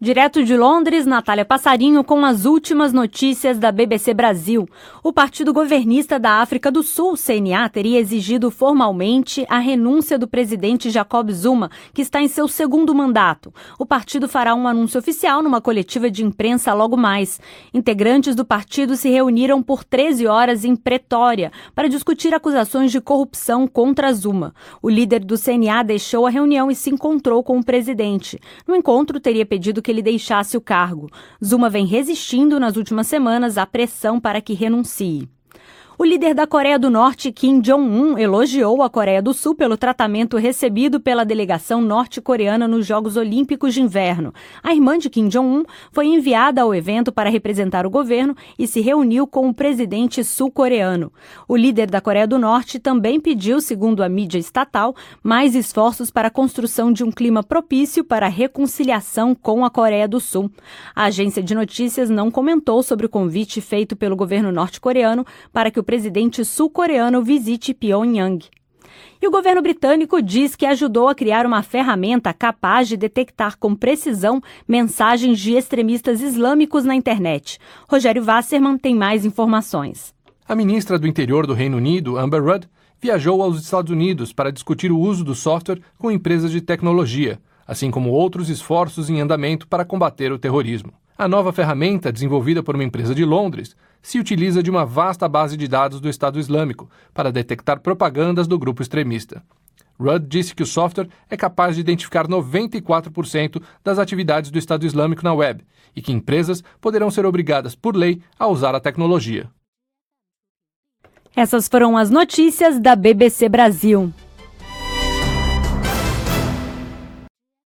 Direto de Londres, Natália Passarinho com as últimas notícias da BBC Brasil. O Partido Governista da África do Sul, CNA, teria exigido formalmente a renúncia do presidente Jacob Zuma, que está em seu segundo mandato. O partido fará um anúncio oficial numa coletiva de imprensa logo mais. Integrantes do partido se reuniram por 13 horas em Pretória para discutir acusações de corrupção contra Zuma. O líder do CNA deixou a reunião e se encontrou com o presidente. No encontro, teria pedido que ele deixasse o cargo. Zuma vem resistindo nas últimas semanas à pressão para que renuncie. O líder da Coreia do Norte, Kim Jong-un, elogiou a Coreia do Sul pelo tratamento recebido pela delegação norte-coreana nos Jogos Olímpicos de Inverno. A irmã de Kim Jong-un foi enviada ao evento para representar o governo e se reuniu com o presidente sul-coreano. O líder da Coreia do Norte também pediu, segundo a mídia estatal, mais esforços para a construção de um clima propício para a reconciliação com a Coreia do Sul. A agência de notícias não comentou sobre o convite feito pelo governo norte-coreano para que o presidente sul-coreano visite Pyongyang. E o governo britânico diz que ajudou a criar uma ferramenta capaz de detectar com precisão mensagens de extremistas islâmicos na internet. Rogério Wasserman tem mais informações. A ministra do Interior do Reino Unido, Amber Rudd, viajou aos Estados Unidos para discutir o uso do software com empresas de tecnologia, assim como outros esforços em andamento para combater o terrorismo. A nova ferramenta, desenvolvida por uma empresa de Londres, se utiliza de uma vasta base de dados do Estado Islâmico para detectar propagandas do grupo extremista. Rudd disse que o software é capaz de identificar 94% das atividades do Estado Islâmico na web e que empresas poderão ser obrigadas por lei a usar a tecnologia. Essas foram as notícias da BBC Brasil.